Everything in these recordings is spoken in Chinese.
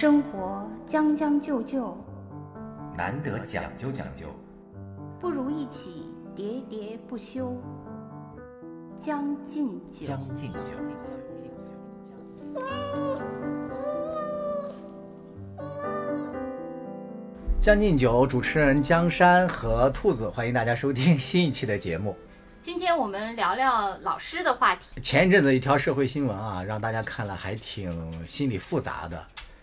生活将将就就，难得讲究讲究，不如一起喋喋不休。将进酒，将进酒。将进酒，主持人江山和兔子，欢迎大家收听新一期的节目。今天我们聊聊老师的话题。前一阵子一条社会新闻啊，让大家看了还挺心里复杂的，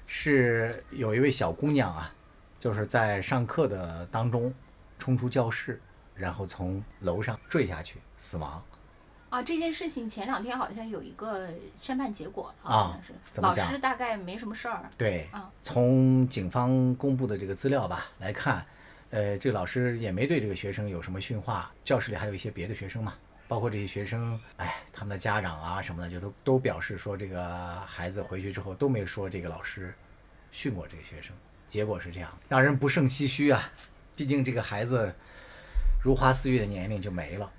是有一位小姑娘啊，就是在上课的当中冲出教室，然后从楼上坠下去死亡。啊，这件事情前两天好像有一个宣判结果了，啊老师大概没什么事儿。对啊，从警方公布的这个资料吧来看，呃，这个老师也没对这个学生有什么训话，教室里还有一些别的学生嘛，包括这些学生，哎，他们的家长啊什么的，就都都表示说，这个孩子回去之后都没说这个老师训过这个学生，结果是这样，让人不胜唏嘘啊，毕竟这个孩子如花似玉的年龄就没了。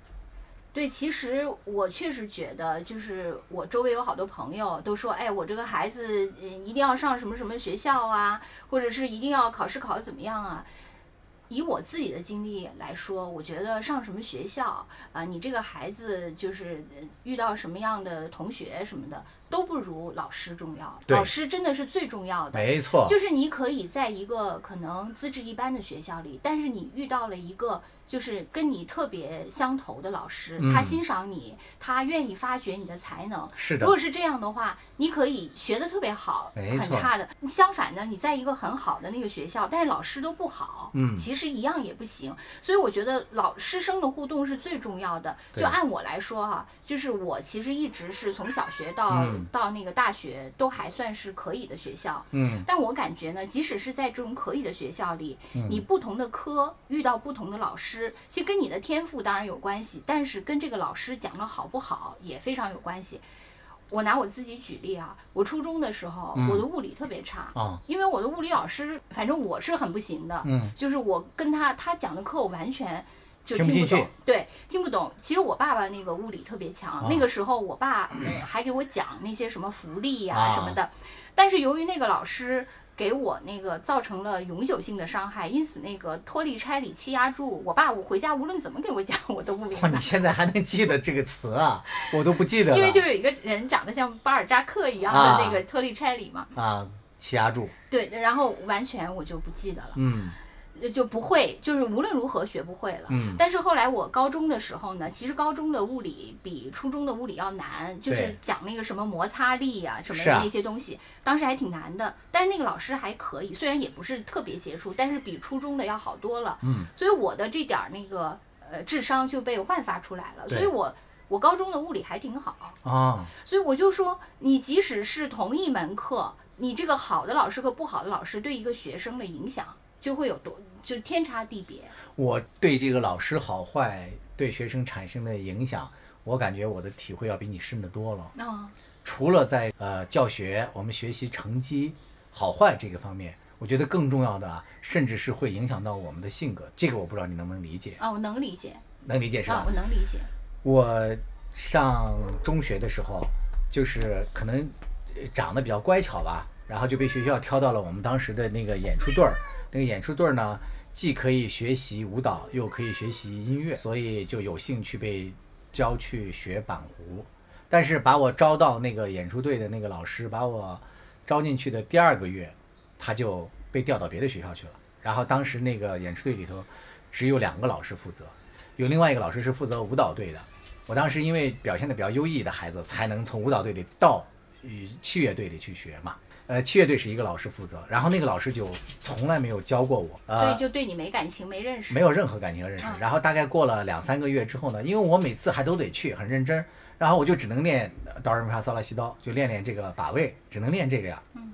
对，其实我确实觉得，就是我周围有好多朋友都说，哎，我这个孩子，一定要上什么什么学校啊，或者是一定要考试考得怎么样啊。以我自己的经历来说，我觉得上什么学校啊、你这个孩子就是遇到什么样的同学什么的，都不如老师重要。老师真的是最重要的。没错，就是你可以在一个可能资质一般的学校里，但是你遇到了一个就是跟你特别相投的老师，嗯他欣赏你，他愿意发掘你的才能。是的如，果是这样的话，你可以学得特别好，很差的。相反呢，你在一个很好的那个学校，但是老师都不好，嗯其实一样也不行。所以我觉得老师生的互动是最重要的。就按我来说哈、就是我其实一直是从小学到、嗯到那个大学都还算是可以的学校。嗯，但我感觉呢，即使是在这种可以的学校里，嗯。你不同的科遇到不同的老师，其实跟你的天赋当然有关系，但是跟这个老师讲的好不好也非常有关系。我拿我自己举例啊，我初中的时候，嗯。我的物理特别差，啊，因为我的物理老师，反正我是很不行的，嗯，就是我跟他他讲的课我完全就听不进去对，听不懂。其实我爸爸那个物理特别强，啊那个时候我爸、呃、还给我讲那些什么浮力呀、啊什么的，但是由于那个老师。给我那个造成了永久性的伤害，因此那个脱力拆里气压柱，我爸我回家无论怎么给我讲，我都不明哇，白你。现在还能记得这个词啊？我都不记得了。因为就是有一个人长得像巴尔扎克一样啊的那个脱力拆里嘛，啊，气压柱，对，然后完全我就不记得了。嗯呃就不会，就是无论如何学不会了。嗯但是后来我高中的时候呢，其实高中的物理比初中的物理要难，就是讲那个什么摩擦力呀、什么的那些东西，当时还挺难的。但是那个老师还可以，虽然也不是特别杰出，但是比初中的要好多了。嗯，所以我的这点儿那个呃智商就被焕发出来了。所以我我高中的物理还挺好。啊，所以我就说，你即使是同一门课，你这个好的老师和不好的老师对一个学生的影响就会有多，就天差地别。我对这个老师好坏对学生产生的影响，我感觉我的体会要比你深得多了。啊、除了在呃教学，我们学习成绩好坏这个方面，我觉得更重要的啊，甚至是会影响到我们的性格。这个我不知道你能不能理解？啊，我能理解能理解是吧啊，？我能理解。我上中学的时候，就是可能呃长得比较乖巧吧，然后就被学校挑到了我们当时的那个演出队儿。那个演出队呢，既可以学习舞蹈，又可以学习音乐，所以就有幸去被教去学板胡。但是把我招到那个演出队的那个老师，把我招进去的第二个月，他就被调到别的学校去了。然后当时那个演出队里头只有两个老师负责，有另外一个老师是负责舞蹈队的。我当时因为表现的比较优异的孩子，才能从舞蹈队里到与器乐队里去学嘛。呃，器乐队是一个老师负责，然后那个老师就从来没有教过我，所呃以，就对你没感情，没认识。没有任何感情和认识。嗯然后大概过了两三个月之后呢，因为我每次还都得去，很认真，然后我就只能练呃哆来咪发嗦拉西哆，就练练这个把位，只能练这个呀。嗯。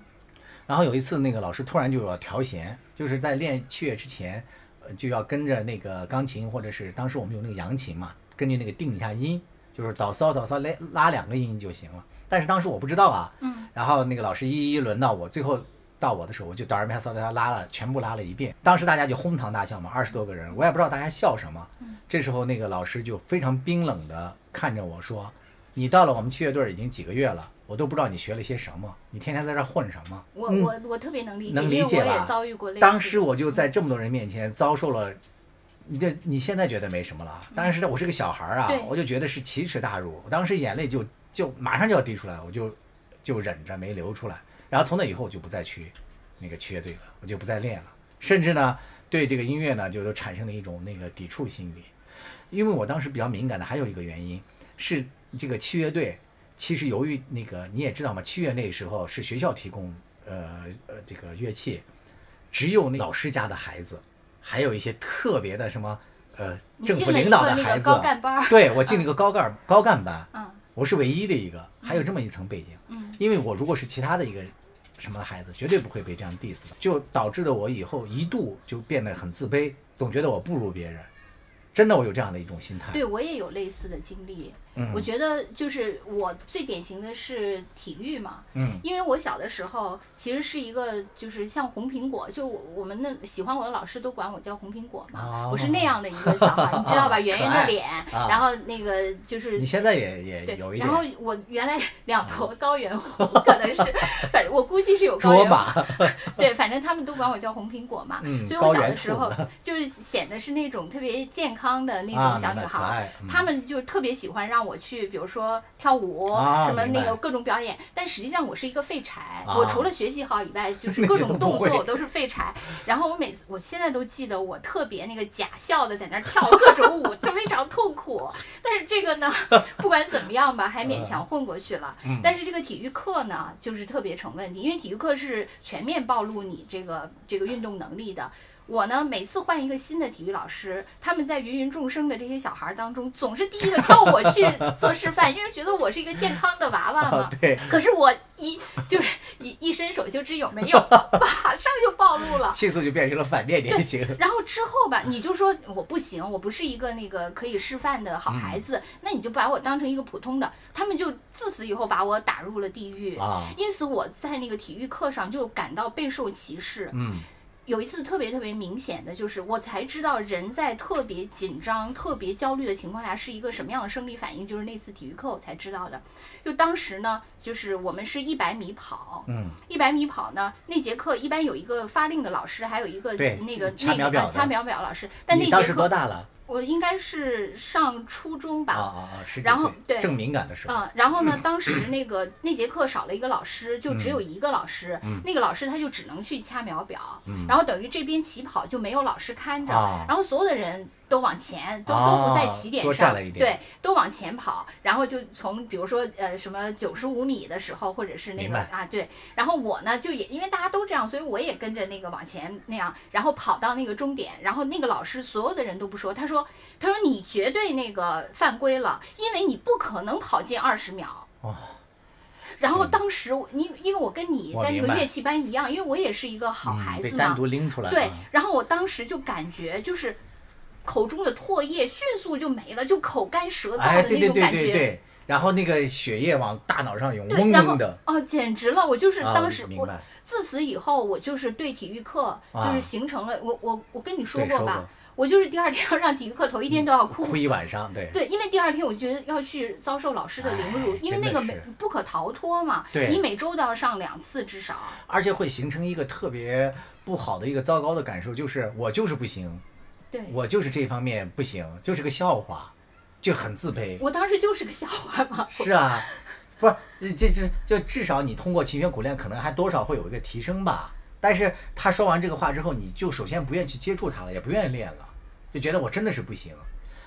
然后有一次，那个老师突然就要调弦，就是在练器乐之前，呃，就要跟着那个钢琴，或者是当时我们有那个扬琴嘛，根据那个定一下音，就是哆嗦哆嗦拉拉两个音就行了。但是当时我不知道啊，嗯然后那个老师一一轮到我，最后到我的时候，我就哆来咪发嗦拉拉了，全部拉了一遍。当时大家就哄堂大笑嘛，二十多个人，我也不知道大家笑什么。这时候那个老师就非常冰冷的看着我说：“你到了我们器乐队已经几个月了，我都不知道你学了些什么，你天天在这儿混什么？我嗯我我特别能理解，能理解吧也遭遇过类似。当时我就在这么多人面前遭受了，你这你现在觉得没什么了，当时我是个小孩儿啊对，我就觉得是奇耻大辱，我当时眼泪就就马上就要滴出来，我就就忍着没流出来，然后从那以后我就不再去那个器乐队了，我就不再练了，甚至呢对这个音乐呢就都产生了一种那个抵触心理，因为我当时比较敏感的还有一个原因是这个器乐队。其实由于那个你也知道嘛，七月那时候是学校提供呃呃这个乐器，只有那老师家的孩子，还有一些特别的什么呃政府领导的孩子，干班儿，对我进了一个高干高干班，嗯我是唯一的一个，还有这么一层背景。嗯，因为我如果是其他的一个什么孩子，绝对不会被这样 diss 的，就导致了我以后一度就变得很自卑，总觉得我不如别人。真的，我有这样的一种心态。对我也有类似的经历。嗯。我觉得就是我最典型的是体育嘛，嗯。因为我小的时候其实是一个就是像红苹果，就我我们那喜欢我的老师都管我叫红苹果嘛，哦。我是那样的一个小孩，你知道吧？圆圆的脸，啊然后那个就是你现在也也对有一，点。然后我原来两坨高原红，可能是，反正我估计是有高原红。对，反正他们都管我叫红苹果嘛。嗯所以我小的时候就是显得是那种特别健康的那啊种小女孩嗯。他们就特别喜欢让我去，比如说跳舞，啊什么那个各种表演。但实际上我是一个废柴，啊我除了学习好以外，就是各种动作我都是废柴。然后我每次，我现在都记得我特别那个假笑的在那儿跳各种舞，就非常痛苦。但是这个呢，不管怎么样吧，还勉强混过去了。嗯但是这个体育课呢，就是特别成问题，因为体育课是全面暴露你这个这个运动能力的。我呢，每次换一个新的体育老师，他们在芸芸众生的这些小孩儿当中，总是第一个挑我去做示范，因为觉得我是一个健康的娃娃嘛啊。对，可是我一就是一一伸手就知有没有，马上就暴露了。迅速就变成了反面典型。然后之后吧，你就说我不行，我不是一个那个可以示范的好孩子，嗯那你就把我当成一个普通的，他们就自此以后把我打入了地狱。啊，因此我在那个体育课上就感到备受歧视。嗯有一次特别特别明显的就是，我才知道人在特别紧张、特别焦虑的情况下是一个什么样的生理反应。就是那次体育课我才知道的。就当时呢，就是我们是一百米跑，嗯，一百米跑呢，那节课一般有一个发令的老师，还有一个那个那个啊掐秒表老师。但那你当时节课多大了？我应该是上初中吧。啊啊啊！十然后，对正敏感的时候。嗯，然后呢，当时那个那节课少了一个老师，就只有嗯一个老师，嗯那个老师他就只能去掐秒表，嗯然后等于这边起跑就没有老师看着，啊然后所有的人都往前，都、啊都不在起点上，对，都往前跑，然后就从比如说呃什么九十五米的时候，或者是那个啊对，然后我呢就也因为大家都这样，所以我也跟着那个往前那样，然后跑到那个终点，然后那个老师所有的人都不说，他说他说你绝对那个犯规了，因为你不可能跑进二十秒。哦。然后当时我，因因为我跟你在那个乐器班一样，因为我也是一个好嗯孩子嘛，被单独拎出来。对啊，然后我当时就感觉就是口中的唾液迅速就没了，就口干舌燥哎，的对对对那种感觉。对对，然后那个血液往大脑上涌，对嗡然后嗡的。哦，简直了！我就是啊当时、我明白自此以后，我就是对体育课就是啊形成了、我我我跟你说过吧，我就是第二天要让体育课头一天都要哭。哭一晚上，对。对，因为第二天我觉得要去遭受老师的凌辱，哎因为那个没不可逃脱嘛。对你每周都要上两次至少。而且会形成一个特别不好的一个糟糕的感受，就是我就是不行，对，我就是这方面不行，就是个笑话，就很自卑。我当时就是个笑话嘛。是啊，不是这这就至少你通过勤学苦练，可能还多少会有一个提升吧。但是他说完这个话之后，你就首先不愿意去接触他了，也不愿意练了，就觉得我真的是不行。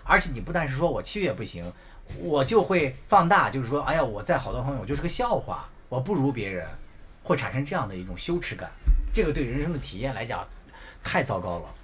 而且你不但是说我器乐不行，我就会放大，就是说，哎呀，我在好多方面我就是个笑话，我不如别人，会产生这样的一种羞耻感。这个对人生的体验来讲，太糟糕了。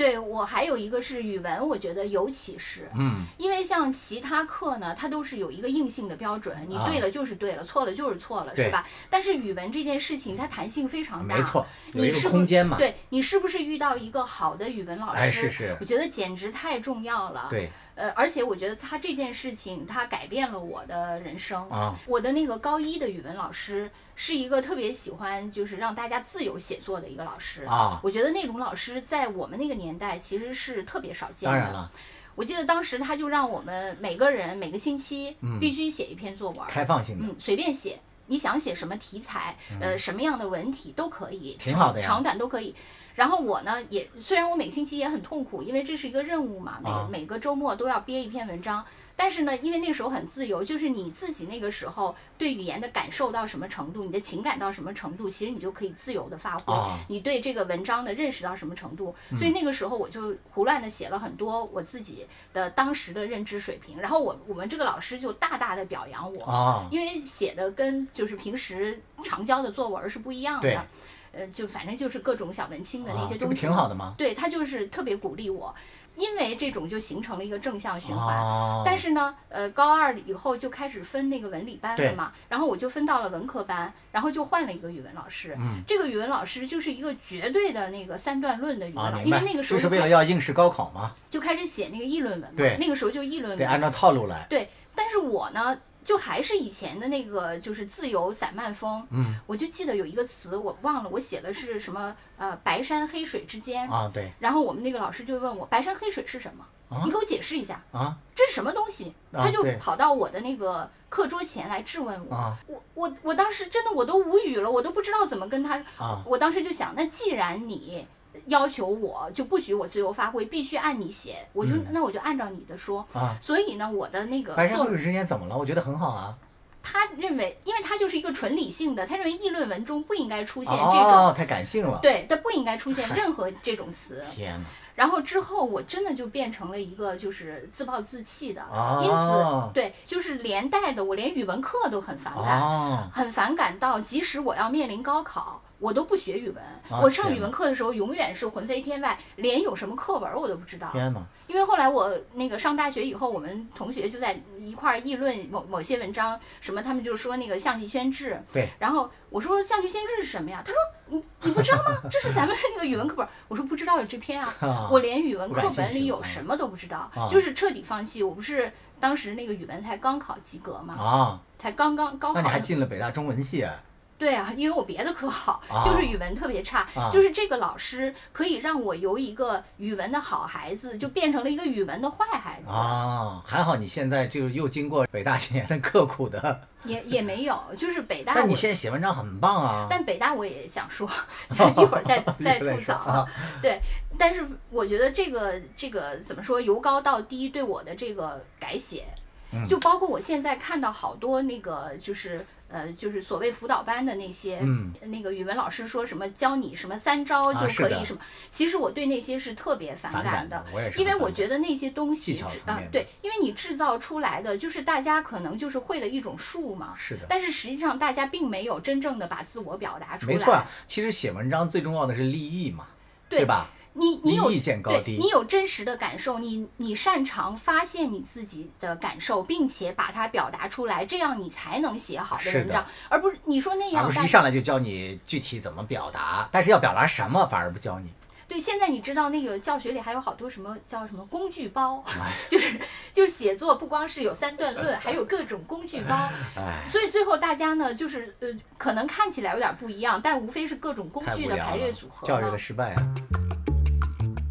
对我还有一个是语文，我觉得尤其是，嗯，因为像其他课呢，它都是有一个硬性的标准，你啊对了就是对了，错了就是错了，是吧？但是语文这件事情，它弹性非常大，没错，你是不空间嘛。对你是不是遇到一个好的语文老师？哎是是我觉得简直太重要了。，对呃，而且我觉得他这件事情，他改变了我的人生。啊，我的那个高一的语文老师是一个特别喜欢就是让大家自由写作的一个老师啊我觉得那种老师在我们那个年代其实是特别少见的。当然了，我记得当时他就让我们每个人每个星期必须写一篇作文，开放性的，嗯，随便写，你想写什么题材，呃，什么样的文体都可以，挺好的呀长长短都可以。然后我呢，也虽然我每星期也很痛苦，因为这是一个任务嘛，每、啊每个周末都要憋一篇文章。但是呢，因为那个时候很自由，就是你自己那个时候对语言的感受到什么程度，你的情感到什么程度，其实你就可以自由的发挥。啊你对这个文章的认识到什么程度，所以那个时候我就胡乱的写了很多我自己的当时的认知水平。然后我我们这个老师就大大的表扬我，啊，因为写的跟就是平时常教的作文是不一样的，呃，就反正就是各种小文青的那些东西，挺好的吗？对他就是特别鼓励我，因为这种就形成了一个正向循环。啊，但是呢，呃，高二以后就开始分那个文理班了嘛，然后我就分到了文科班，然后就换了一个语文老师。嗯这个语文老师就是一个绝对的那个三段论的语文啊，老师，因为那个，时候这是为了要应试高考嘛，就开始写那个议论文嘛，对那个时候就议论文得按文。照套路来。对，但是我呢，就还是以前的那个就是自由散漫风。嗯我就记得有一个词我忘了，我写的是什么呃白山黑水之间。啊，对然后我们那个老师就问我白山黑水是什么？啊你给我解释一下，啊这是什么东西？啊他就跑到我的那个课桌前来质问我。啊我我我当时真的我都无语了，我都不知道怎么跟他。啊我当时就想，那既然你要求我就不许我自由发挥，必须按你写，我就、嗯那我就按照你的说。啊！所以呢，我的那个作白山之间怎么了？我觉得很好啊。他认为，因为他就是一个纯理性的，他认为议论文中不应该出现这种，哦，太感性了。对，他不应该出现任何这种词。天哪！然后之后，我真的就变成了一个就是自暴自弃的，哦因此，对，就是连带的，我连语文课都很反感，哦，很反感到，即使我要面临高考。我都不学语文，啊我上语文课的时候永远是魂飞天外，连有什么课文我都不知道。天哪！因为后来我那个上大学以后，我们同学就在一块儿议论某某些文章，什么他们就说那个象棋宣制，对，然后我说象棋宣制是什么呀？他说你你不知道吗？这是咱们那个语文课本。我说不知道有这篇啊，啊我连语文课本里有啊什么都不知道，啊就是彻底放弃。我不是当时那个语文才刚考及格嘛，啊，才刚刚高考那你还进了北大中文系啊？对啊，因为我别的科好，啊就是语文特别差，啊就是这个老师可以让我由一个语文的好孩子，就变成了一个语文的坏孩子，啊，还好你现在就又经过北大几年的刻苦的，也也没有，就是北大但你。现在写文章很棒啊。但北大我也想说，一会儿再 再吐槽啊。对，但是我觉得这个这个怎么说，由高到低对我的这个改写，嗯就包括我现在看到好多那个就是呃就是所谓辅导班的那些、嗯那个语文老师说什么教你什么三招啊就可以什么，其实我对那些是特别反反感的。因为我觉得那些东西啊对，因为你制造出来的就是大家可能就是会了一种术嘛，是的，但是实际上大家并没有真正的把自我表达出来。没错啊。其实写文章最重要的是立意嘛，对吧？你你有意见高低对你有真实的感受，你你擅长发现你自己的感受，并且把它表达出来，这样你才能写好的文章，而不是你说那样大不是一上来就教你具体怎么表达，但是要表达什么反而不教你。对，现在你知道那个教学里还有好多什么叫什么工具包，哎就是就是写作不光是有三段论，还有各种工具包，哎，所以最后大家呢就是呃可能看起来有点不一样，但无非是各种工具的排列组，合教育的失败啊。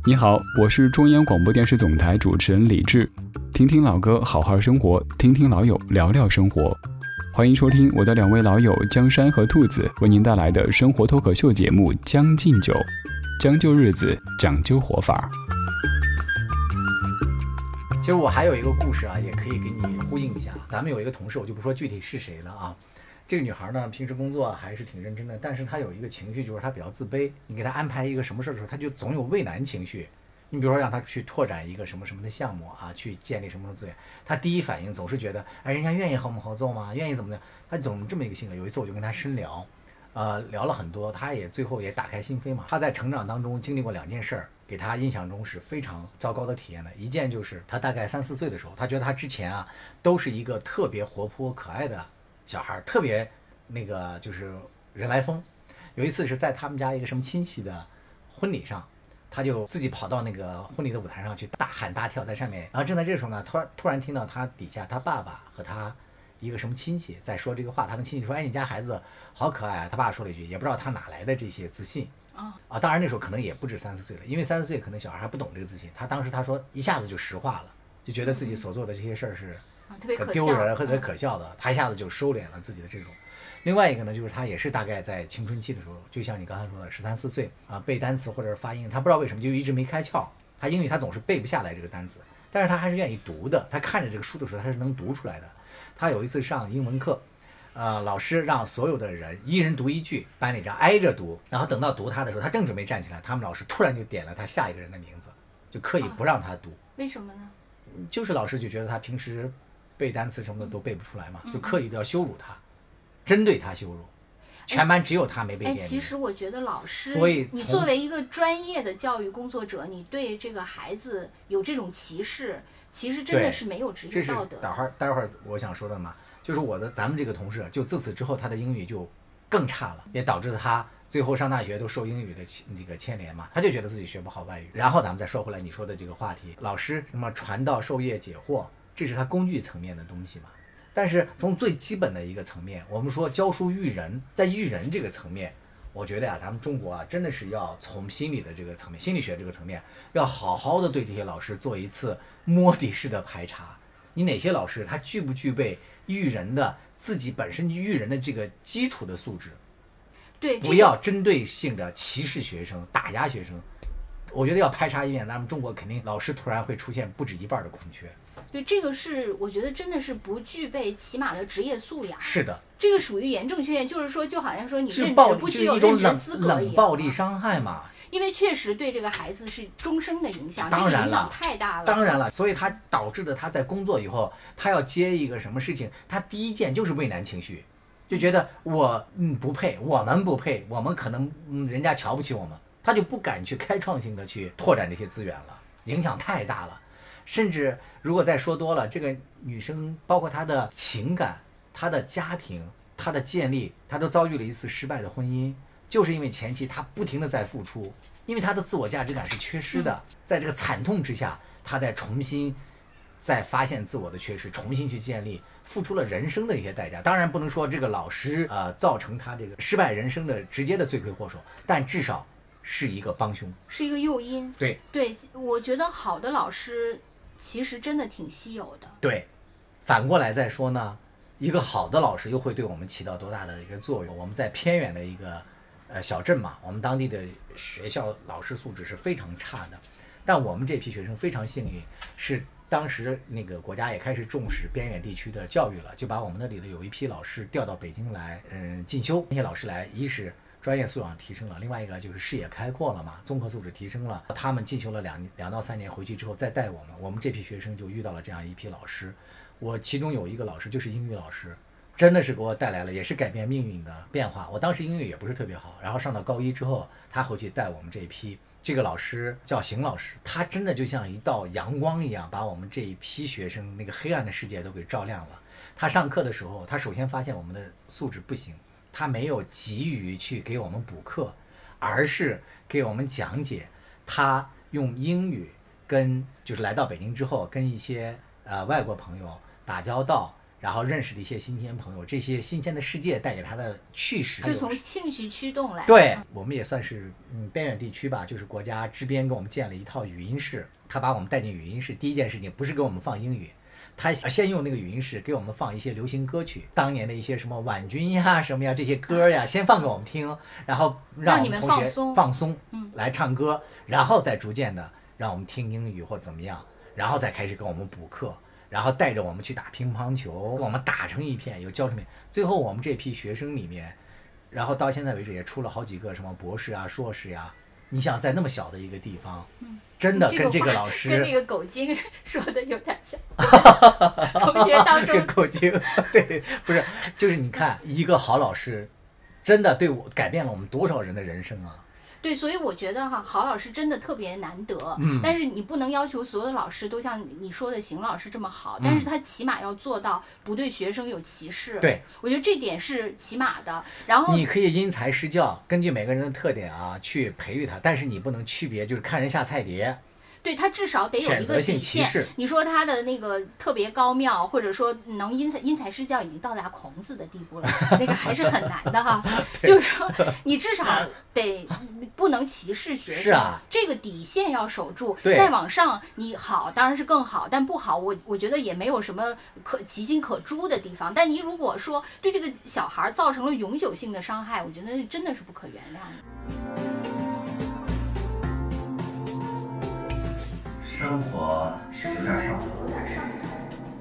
你好，我是中央广播电视总台主持人李志。听听老歌，好好生活；听听老友，聊聊生活。欢迎收听我的两位老友江山和兔子为您带来的生活脱口秀节目《将进酒》，将就日子，讲究活法。其实我还有一个故事啊，也可以给你呼应一下。咱们有一个同事，我就不说具体是谁了啊。这个女孩呢，平时工作还是挺认真的，但是她有一个情绪，就是她比较自卑。你给她安排一个什么事儿的时候，她就总有畏难情绪。你比如说让她去拓展一个什么什么的项目啊，去建立什么什么资源，她第一反应总是觉得，哎，人家愿意和我们合作吗？愿意怎么的？她总这么一个性格。有一次我就跟她深聊，呃，聊了很多，她也最后也打开心扉嘛。她在成长当中经历过两件事儿，给她印象中是非常糟糕的体验的。一件就是她大概三四岁的时候，她觉得她之前啊都是一个特别活泼可爱的小孩儿，特别那个就是人来疯。有一次是在他们家一个什么亲戚的婚礼上，他就自己跑到那个婚礼的舞台上去大喊大跳在上面，然后正在这时候呢，突然突然听到他底下他爸爸和他一个什么亲戚在说这个话，他跟亲戚说：“哎，你家孩子好可爱啊！”他爸说了一句，也不知道他哪来的这些自信。啊啊，当然那时候可能也不止三四岁了，因为三四岁可能小孩还不懂这个自信。他当时他说一下子就石化了，就觉得自己所做的这些事儿是很笑，丢人或者嗯可笑的，他一下子就收敛了自己的这种。另外一个呢，就是他也是大概在青春期的时候，就像你刚才说的，十三四岁啊，背单词或者是发音，他不知道为什么就一直没开窍。他英语他总是背不下来这个单词，但是他还是愿意读的。他看着这个书的时候，他是能读出来的。他有一次上英文课，呃，老师让所有的人一人读一句，班里这样挨着读，然后等到读他的时候，他正准备站起来，他们老师突然就点了他下一个人的名字，就刻意不让他读。为什么呢？就是老师就觉得他平时背单词什么的都背不出来嘛，嗯就刻意的要羞辱他，针对他羞辱。全班只有他没被哎，点名。其实我觉得老师，所以你作为一个专业的教育工作者，你对这个孩子有这种歧视，其实真的是没有职业道德待会儿待会儿我想说的嘛，就是我的咱们这个同事，就自此之后他的英语就更差了，也导致他最后上大学都受英语的牵这个牵连嘛，他就觉得自己学不好外语。然后咱们再说回来你说的这个话题，老师什么传道授业解惑，这是他工具层面的东西嘛。但是从最基本的一个层面，我们说教书育人，在育人这个层面，我觉得呀、咱们中国啊，真的是要从心理的这个层面，心理学这个层面，要好好的对这些老师做一次摸底式的排查。你哪些老师他具不具备育人的自己本身育人的这个基础的素质？对，不要针对性的歧视学生、打压学生。我觉得要排查一遍，咱们中国肯定老师突然会出现不止一半的空缺。对这个是我觉得真的是不具备起码的职业素养，是的，这个属于严重缺陷，就是说就好像说你任是暴不具有任职是一种冷资格一样冷暴力啊伤害嘛。因为确实对这个孩子是终生的影响，这当然个影响了太大了。当然了，所以他导致的他在工作以后，他要接一个什么事情，他第一件就是畏难情绪，就觉得我嗯不配，我们不配，我们可能嗯人家瞧不起我们，他就不敢去开创性的去拓展这些资源了，影响太大了。甚至如果再说多了，这个女生包括她的情感、她的家庭、她的建立，她都遭遇了一次失败的婚姻，就是因为前期她不停的在付出，因为她的自我价值感是缺失的，在这个惨痛之下，她在重新再发现自我的缺失，重新去建立，付出了人生的一些代价。当然不能说这个老师呃造成她这个失败人生的直接的罪魁祸首，但至少是一个帮凶。是一个诱因。对对，我觉得好的老师其实真的挺稀有的。对，反过来再说呢，一个好的老师又会对我们起到多大的一个作用？我们在偏远的一个呃小镇嘛，我们当地的学校老师素质是非常差的，但我们这批学生非常幸运，是当时那个国家也开始重视边远地区的教育了，就把我们那里的有一批老师调到北京来，嗯，进修。那些老师来，一是专业素养提升了，另外一个就是视野开阔了嘛，综合素质提升了。他们进修了两两到三年，回去之后再带我们，我们这批学生就遇到了这样一批老师。我其中有一个老师就是英语老师，真的是给我带来了也是改变命运的变化。我当时英语也不是特别好，然后上到高一之后，他回去带我们这一批。这个老师叫邢老师，他真的就像一道阳光一样，把我们这一批学生那个黑暗的世界都给照亮了。他上课的时候，他首先发现我们的素质不行，他没有急于去给我们补课，而是给我们讲解。他用英语跟就是来到北京之后，跟一些呃外国朋友打交道，然后认识了一些新鲜朋友，这些新鲜的世界带给他的趣事，就从兴趣驱动来。对，我们也算是嗯边远地区吧，就是国家支边给我们建了一套语音室。他把我们带进语音室，第一件事情不是给我们放英语，他先用那个语音室给我们放一些流行歌曲，当年的一些什么婉君呀、什么呀这些歌呀，先放给我们听，然后让让你们我们同学放松放松，嗯来唱歌，然后再逐渐的让我们听英语或怎么样，然后再开始给我们补课。然后带着我们去打乒乓球，跟我们打成一片，有教成片。最后我们这批学生里面，然后到现在为止也出了好几个什么博士啊、硕士呀、你想在那么小的一个地方，真的跟这个老师跟那师，个狗精 说的有点像。同学当中跟狗精，对，不是，就是你看一个好老师，真的对我改变了我们多少人的人生啊！对，所以我觉得哈，好老师真的特别难得。嗯但是你不能要求所有的老师都像你说的邢老师这么好，但是他起码要做到不对学生有歧视。嗯对，我觉得这点是起码的。然后你可以因材施教，根据每个人的特点啊去培育他，但是你不能区别，就是看人下菜碟。对他至少得有一个底线。你说他的那个特别高妙，或者说能因材因材施教，已经到达孔子的地步了，那个还是很难的哈。就是说，你至少得不能歧视学生，是啊这个底线要守住。对再往上你好当然是更好，但不好我我觉得也没有什么可其心可诛的地方。但你如果说对这个小孩造成了永久性的伤害，我觉得真的是不可原谅的。生活是有点上头，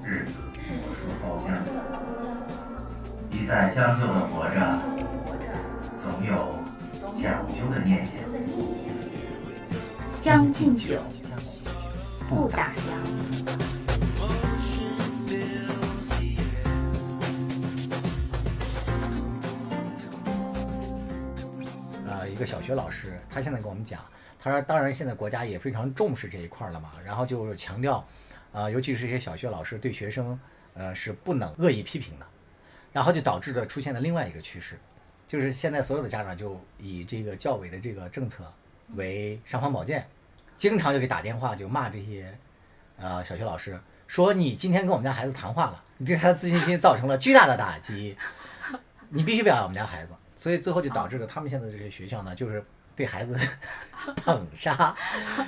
日子无处包浆，一再将就的活着，总有讲究的念想。将进酒，不打烊。呃，一个小学老师，他现在跟我们讲，他说，当然现在国家也非常重视这一块了嘛，然后就是强调，呃，尤其是一些小学老师对学生，呃，是不能恶意批评的，然后就导致了出现了另外一个趋势，就是现在所有的家长就以这个教委的这个政策为尚方宝剑，经常就给打电话就骂这些，呃，小学老师，说你今天跟我们家孩子谈话了，你对他的自信心造成了巨大的打击，你必须表扬我们家孩子。所以最后就导致了他们现在这些学校呢，就是对孩子 捧杀，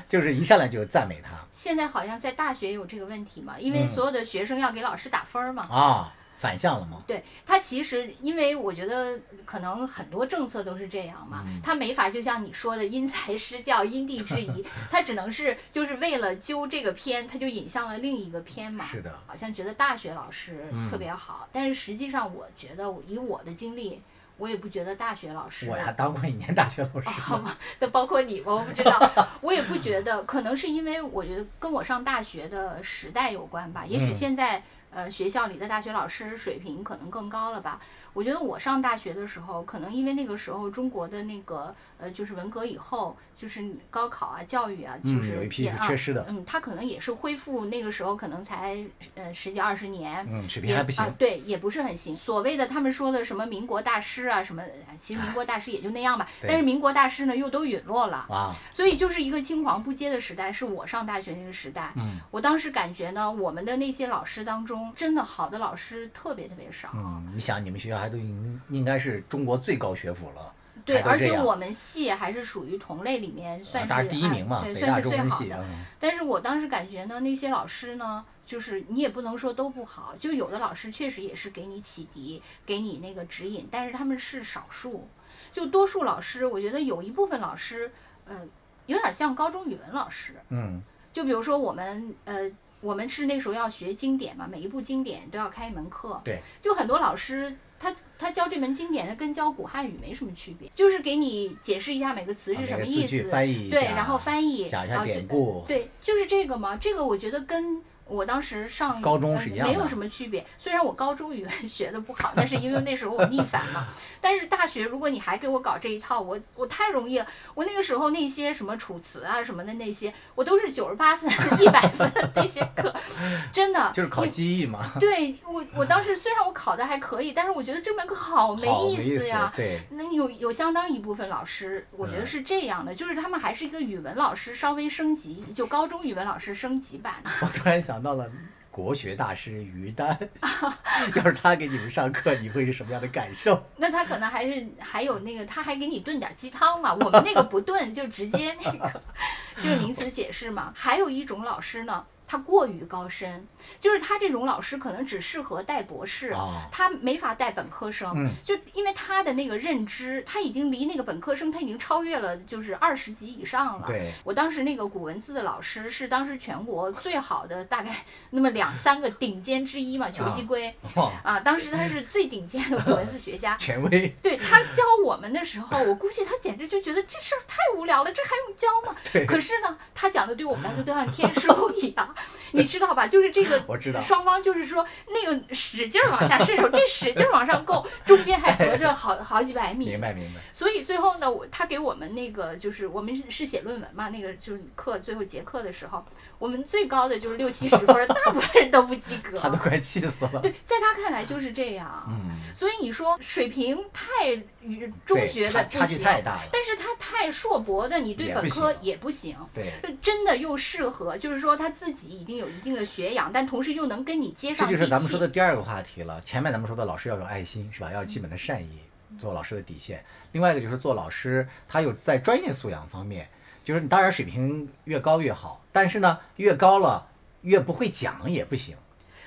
就是一上来就赞美他现在好像在大学有这个问题嘛，因为嗯所有的学生要给老师打分儿嘛。啊，反向了嘛。对他其实，因为我觉得可能很多政策都是这样嘛，嗯他没法就像你说的因材施教、因地制宜，他只能是就是为了揪这个偏，他就引向了另一个偏嘛。是的，好像觉得大学老师嗯特别好，但是实际上我觉得以我的经历，我也不觉得大学老师我呀当过一年大学老师好吗，那包括你，我不知道，我也不觉得，可能是因为我觉得跟我上大学的时代有关吧。也许嗯现在、呃学校里的大学老师水平可能更高了吧。我觉得我上大学的时候，可能因为那个时候中国的那个呃就是文革以后，就是高考啊、教育啊，就嗯，是有一批也缺失的，嗯，他可能也是恢复那个时候可能才呃十几二十年，嗯，水也平还不行啊，。对，也不是很行。所谓的他们说的什么民国大师啊，什么，哎其实民国大师也就那样吧。但是民国大师呢，又都陨落了，啊，所以就是一个青黄不接的时代，是我上大学那个时代。嗯我当时感觉呢，我们的那些老师当中，真的好的老师特别特别少。嗯，你想你们学校还都应应该是中国最高学府了，对，而且我们系还是属于同类里面算是、啊第一名嘛，哎对，算是最好的。嗯，但是我当时感觉呢，那些老师呢，就是你也不能说都不好，就有的老师确实也是给你启迪，给你那个指引，但是他们是少数，就多数老师，我觉得有一部分老师，呃，有点像高中语文老师，嗯，就比如说我们呃。我们是那时候要学经典嘛，每一部经典都要开一门课。对，就很多老师他他教这门经典，他跟教古汉语没什么区别，就是给你解释一下每个词是什么意思，翻译一对，然后翻译，讲一下然后就典故，对，就是这个嘛。这个我觉得跟我当时上高中呃是一样的没有什么区别。虽然我高中语文 学的不好，但是因为那时候我逆反嘛。但是大学如果你还给我搞这一套，我我太容易了。我那个时候那些什么楚辞啊什么的那些，我都是九十八分、一百分那些课，真的 就是考记忆嘛，对我，我当时虽然我考的还可以，但是我觉得这门课好没意思呀。对，那有有相当一部分老师，我觉得嗯是这样的，就是他们还是一个语文老师稍微升级，就高中语文老师升级版。我突然想到了国学大师于丹，要是他给你们上课，你会是什么样的感受？那他可能还是还有那个，他还给你炖点鸡汤嘛。我们那个不炖，就直接那个就是名词解释嘛。还有一种老师呢，他过于高深，就是他这种老师可能只适合带博士。啊，他没法带本科生，嗯就因为他的那个认知，他已经离那个本科生他已经超越了，就是二十级以上了。对，我当时那个古文字的老师是当时全国最好的，大概那么两三个顶尖之一嘛，裘锡圭，啊，当时他是最顶尖的古文字学家。权威，对他教我们的时候，我估计他简直就觉得这事儿太无聊了，这还用教吗？对可是呢，他讲的对我们来说都像天书一样，你知道吧？就是这个，我知道双方就是说那个使劲儿往下伸手，这使劲儿往上够，中间还隔着好好几百米明。白明白，所以最后呢，我他给我们那个就是我们是是写论文嘛，那个就是课最后结课的时候，我们最高的就是六七十分儿，大部分人都不及格。他都快气死了。对，在他看来就是这样。嗯，所以你说水平太与中学的差距太大了。但是他太硕博的，你对本科也不行。对，就真的又适合，就是说他自己已经有一定的学养，但同时又能跟你接这上这。就是咱们说的第二个话题了。前面咱们说的老师要有爱心，是吧？要有基本的善意。做老师的底线。另外一个就是做老师，他有在专业素养方面，就是你当然水平越高越好，但是呢，越高了越不会讲也不行，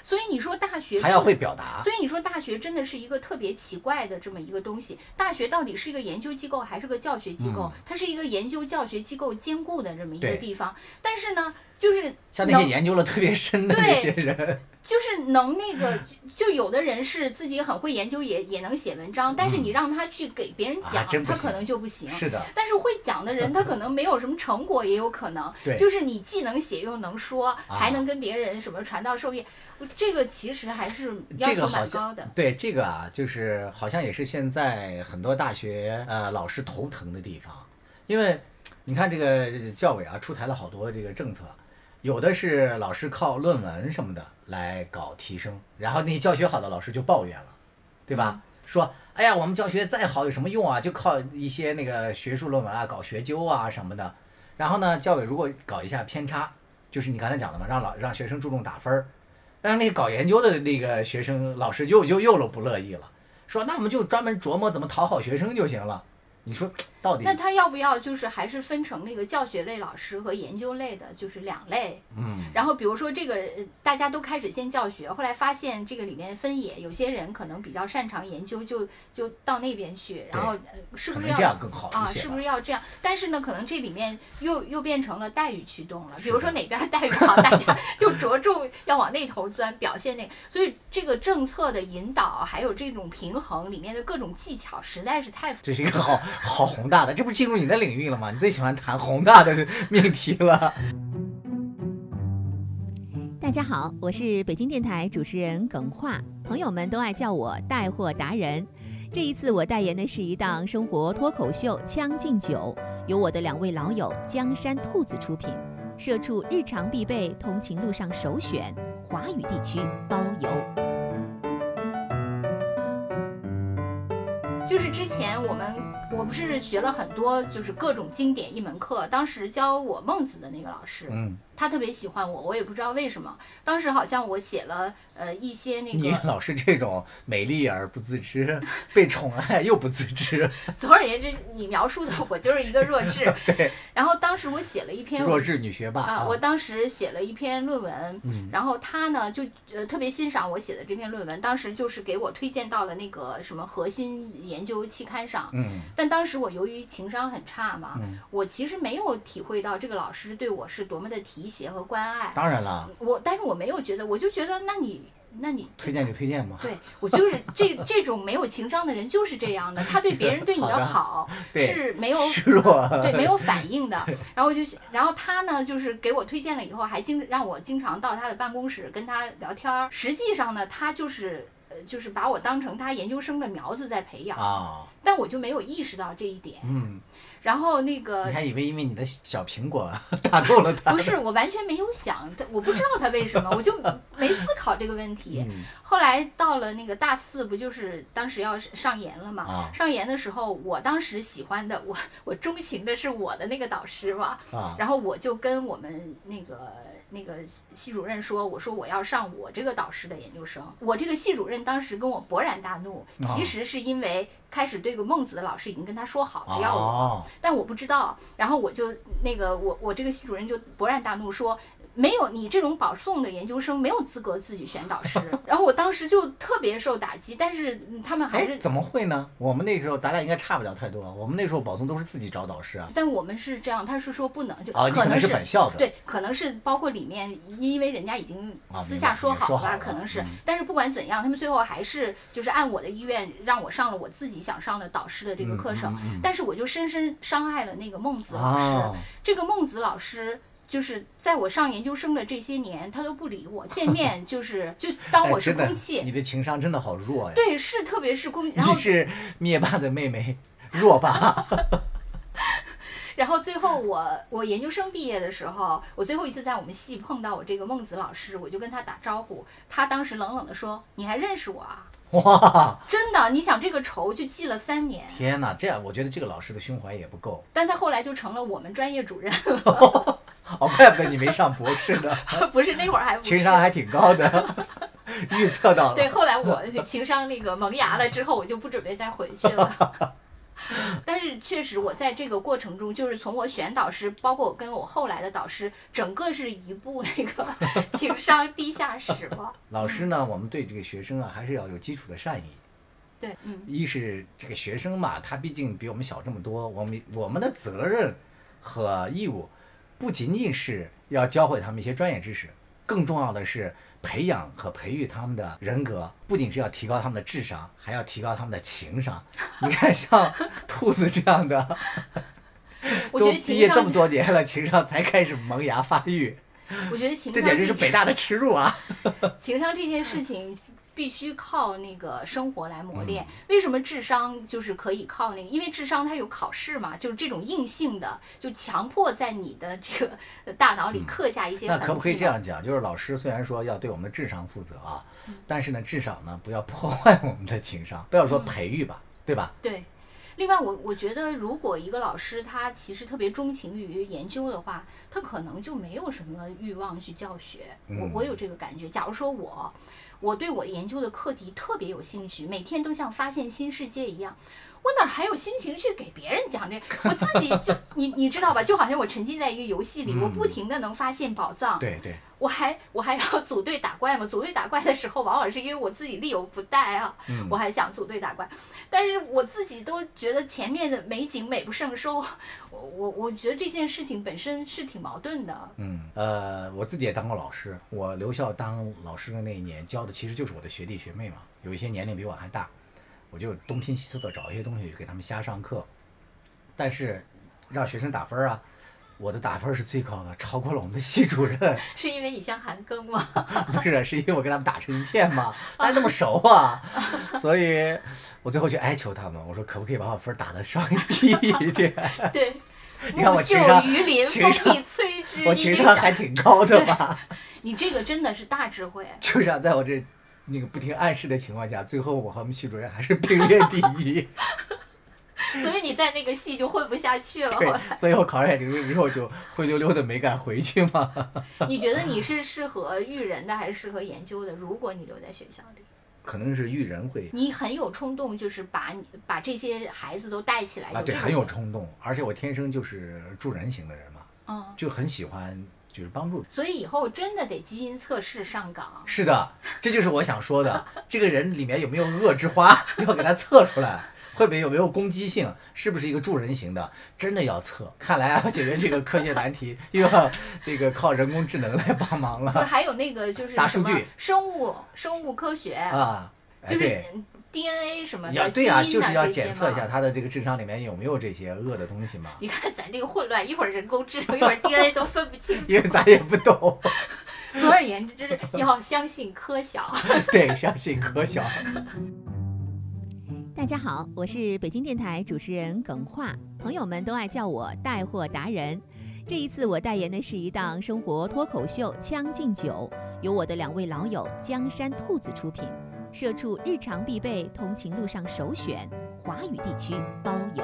所以你说大学还要会表达。所以你说大学真的是一个特别奇怪的这么一个东西。大学到底是一个研究机构还是个教学机构？嗯它是一个研究教学机构兼顾的这么一个地方。但是呢，就是像那些研究了特别深的对那些人，就是能那个，就有的人是自己很会研究，也也能写文章，但是你让他去给别人啊讲，他可能就不行。是的，但是会讲的人，他可能没有什么成果，也有可能。对就是你既能写又能说，还能跟别人什么传道授业，这个其实还是要求蛮高的。对这个啊，就是好像也是现在很多大学呃老师头疼的地方，因为你看这个教委啊出台了好多这个政策，有的是老师靠论文什么的来搞提升，然后那些教学好的老师就抱怨了，对吧？说哎呀，我们教学再好有什么用啊？就靠一些那个学术论文啊，搞学究啊什么的。然后呢，教委如果搞一下偏差，就是你刚才讲的嘛，让老让学生注重打分儿，让那个搞研究的那个学生老师又又又了不乐意了，说那我们就专门琢磨怎么讨好学生就行了。你说 到底那他要不要就是还是分成那个教学类老师和研究类的，就是两类？嗯，然后比如说这个呃大家都开始先教学，后来发现这个里面分野，有些人可能比较擅长研究，就就到那边去，然后呃是不是要这样更好啊？是不是要这样？但是呢，可能这里面又又变成了待遇驱动了。比如说哪边儿待遇好，大家 就着重要往那头钻，表现那个。所以这个政策的引导，还有这种平衡里面的各种技巧，实在是太这是一个好好宏大的，这不是进入你的领域了吗？你最喜欢谈宏大的命题了。大家好，我是北京电台主持人耿化，朋友们都爱叫我带货达人。这一次我代言的是一档生活脱口秀《将进酒》，由我的两位老友江山兔子出品，社畜日常必备，通勤路上首选，华语地区包邮。就是之前我们我不是学了很多就是各种经典一门课，当时教我孟子的那个老师，嗯，他特别喜欢我，我也不知道为什么。当时好像我写了呃一些那个你个，老是这种美丽而不自知，被宠爱又不自知，总而言之，你描述的我就是一个弱智。然后当时我写了一篇弱智女学霸啊，我当时写了一篇论文，嗯然后他呢就呃特别欣赏我写的这篇论文，当时就是给我推荐到了那个什么核心研究期刊上。嗯但当时我由于情商很差嘛，嗯我其实没有体会到这个老师对我是多么的提携和关爱。当然了，我但是我没有觉得，我就觉得那你那你推荐就推荐嘛。对我就是这这种没有情商的人就是这样的，他对别人对你 的的好是没有 示弱，对，没有 反应的。然后就，然后他呢，就是给我推荐了以后，还经让我经常到他的办公室跟他聊天儿。实际上呢，他就是呃，就是把我当成他研究生的苗子在培养，啊，但我就没有意识到这一点。嗯，然后那个你还以为因为你的小苹果 打动了他？不是，我完全没有想，我不知道他为什么，我就没思考这个问题。嗯 后来到了那个大四，不就是当时要上研了嘛？啊上研的时候，我当时喜欢的，我我钟情的是我的那个导师嘛。啊，然后我就跟我们那个那个系主任说，我说我要上我这个导师的研究生。我这个系主任当时跟我勃然大怒，哦其实是因为开始对个孟子的老师已经跟他说好了要我，哦，但我不知道。然后我就那个我我这个系主任就勃然大怒说。没有你这种保送的研究生没有资格自己选导师，然后我当时就特别受打击，但是嗯他们还哎，是怎么会呢？我们那时候咱俩应该差不了太多，我们那时候保送都是自己找导师啊。但我们是这样，他是说不能，就可能能是本校的，对，可能是包括里面，因为人家已经啊私下说好了可能是嗯。但是不管怎样，他们最后还是就是按我的意愿让我上了我自己想上的导师的这个课程。但是我就深深伤害了那个孟子老师。哦这个孟子老师。就是在我上研究生的这些年，他都不理我，见 面就是就当我是空气。你的情商真的好弱呀！对，是特别是空，然后你是灭霸的妹妹，弱霸。然后最后我我研究生毕业的时候，我最后一次在我们系碰到我这个孟子老师，我就跟他打招呼，他当时冷冷的说：“你还认识我啊？”哇，真的，你想这个仇就记了三年，天哪！这样我觉得这个老师的胸怀也不够。但他后来就成了我们专业主任，哦，怪不得你没上博士呢，不是那会儿还情商还挺高的。预测到了。对，后来我情商那个萌芽了之后，我就不准备再回去了。但是确实，我在这个过程中，就是从我选导师，包括我跟我后来的导师，整个是一部那个情商地下室吧。老师呢，我们对这个学生啊，还是要有基础的善意。对，嗯，一是这个学生嘛，他毕竟比我们小这么多，我们我们的责任和义务，不仅仅是要教会他们一些专业知识，更重要的是培养和培育他们的人格，不仅是要提高他们的智商，还要提高他们的情商。你看，像兔子这样的，都毕业这么多年了，情商才开始萌芽发育，我觉得情这简直是北大的耻辱啊！情商这件事情必须靠那个生活来磨嗯练。为什么智商就是可以靠那个？因为智商它有考试嘛，就是这种硬性的，就强迫在你的这个大脑里刻下一些那可不可以这样讲？就是老师虽然说要对我们的智商负责啊，嗯但是呢，至少呢不要破坏我们的情商，不要说培育吧，对吧？对，另外我我觉得，如果一个老师他其实特别钟情于研究的话，他可能就没有什么欲望去教学。我嗯我有这个感觉。假如说我我对我研究的课题特别有兴趣，每天都像发现新世界一样。我哪还有心情去给别人讲这？我自己就你你知道吧？就好像我沉浸在一个游戏里，我不嗯停的能发现宝藏。对对，我还我还要组队打怪嘛？组队打怪的时候，往往是因为我自己力有不逮啊，嗯我还想组队打怪，但是我自己都觉得前面的美景美不胜收，我我我觉得这件事情本身是挺矛盾的。嗯，呃，我自己也当过老师，我留校当老师的那一年教的其实就是我的学弟学妹嘛，有一些年龄比我还大，我就东拼西凑的找一些东西给他们瞎上课，但是让学生打分啊。我的打分是最高的，超过了我们的系主任。是因为你像韩庚吗？不 是，是因为我跟他们打成一片嘛，大家那么熟啊，所以我最后就哀求他们，我说可不可以把我分打的稍微低一点？对，你看我情商情风商。我情商还挺高的吧？你这个真的是大智慧。就这样，在我这那个不听暗示的情况下，最后我和我们系主任还是并列第一。所以你在那个系就混不下去了。后对，所以我考上研究生之后就灰溜溜的没敢回去嘛。你觉得你是适合育人的还是适合研究的？如果你留在学校里，可能是育人会你很有冲动，就是把你把这些孩子都带起来。啊，对，很有冲动，而且我天生就是助人型的人嘛，嗯，就很喜欢就是帮助所以以后真的得基因测试上岗。是的，这就是我想说的。这个人里面有没有恶之花，要给他测出来，会不会有没有攻击性，是不是一个助人型的，真的要测。看来要解决这个科学难题，又要这个靠人工智能来帮忙不是了还有那个就是大数据生物生物科学，啊！哎，就是对，DNA 什么的，要对呀、基因就是要检测一下。他的这个智商里面有没有这些恶的东西嘛，你看咱这个混乱，一会儿人工智能，一会儿 DNA 都分不清。因为咱也不懂。总而言之，要相信科小。对，相信科小。大家好，我是北京电台主持人耿化，朋友们都爱叫我带货达人。这一次我代言的是一档生活脱口秀《将进酒》，由我的两位老友江山兔子出品，社畜日常必备通勤路上首选华语地区包邮。